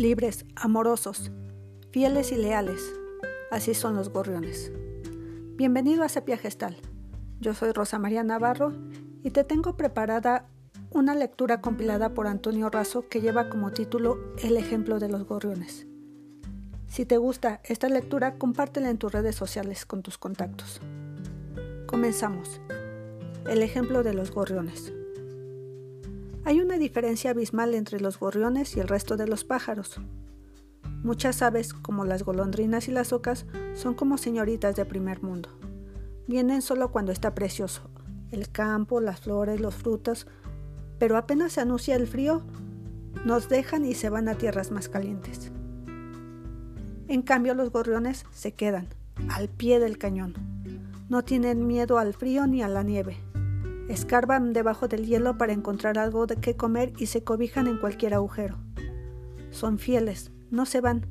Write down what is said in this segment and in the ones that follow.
libres, amorosos, fieles y leales. Así son los gorriones. Bienvenido a Sepia Gestal. Yo soy Rosa María Navarro y te tengo preparada una lectura compilada por Antonio Razo que lleva como título El ejemplo de los gorriones. Si te gusta esta lectura, compártela en tus redes sociales con tus contactos. Comenzamos. El ejemplo de los gorriones. Hay una diferencia abismal entre los gorriones y el resto de los pájaros. Muchas aves, como las golondrinas y las ocas, son como señoritas de primer mundo. Vienen solo cuando está precioso, el campo, las flores, los frutos, pero apenas se anuncia el frío, nos dejan y se van a tierras más calientes. En cambio, los gorriones se quedan, al pie del cañón. No tienen miedo al frío ni a la nieve. Escarban debajo del hielo para encontrar algo de qué comer y se cobijan en cualquier agujero. Son fieles, no se van,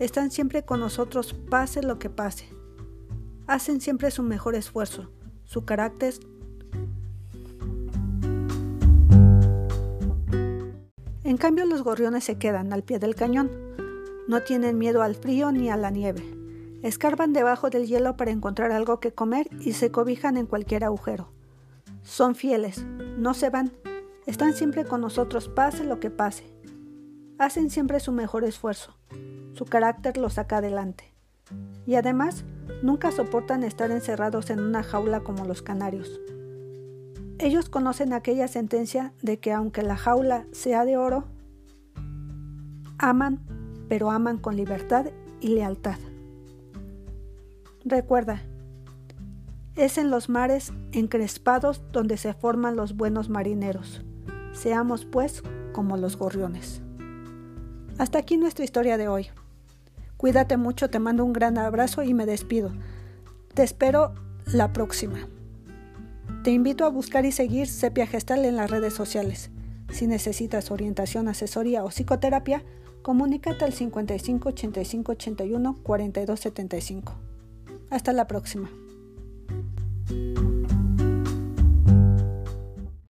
están siempre con nosotros pase lo que pase. Hacen siempre su mejor esfuerzo, su carácter En cambio los gorriones se quedan al pie del cañón. No tienen miedo al frío ni a la nieve. Escarban debajo del hielo para encontrar algo que comer y se cobijan en cualquier agujero. Son fieles, no se van, están siempre con nosotros pase lo que pase. Hacen siempre su mejor esfuerzo, su carácter los saca adelante. Y además, nunca soportan estar encerrados en una jaula como los canarios. Ellos conocen aquella sentencia de que aunque la jaula sea de oro, aman, pero aman con libertad y lealtad. Recuerda, es en los mares encrespados donde se forman los buenos marineros. Seamos, pues, como los gorriones. Hasta aquí nuestra historia de hoy. Cuídate mucho, te mando un gran abrazo y me despido. Te espero la próxima. Te invito a buscar y seguir Sepia Gestal en las redes sociales. Si necesitas orientación, asesoría o psicoterapia, comunícate al 55 85 81 42 75. Hasta la próxima.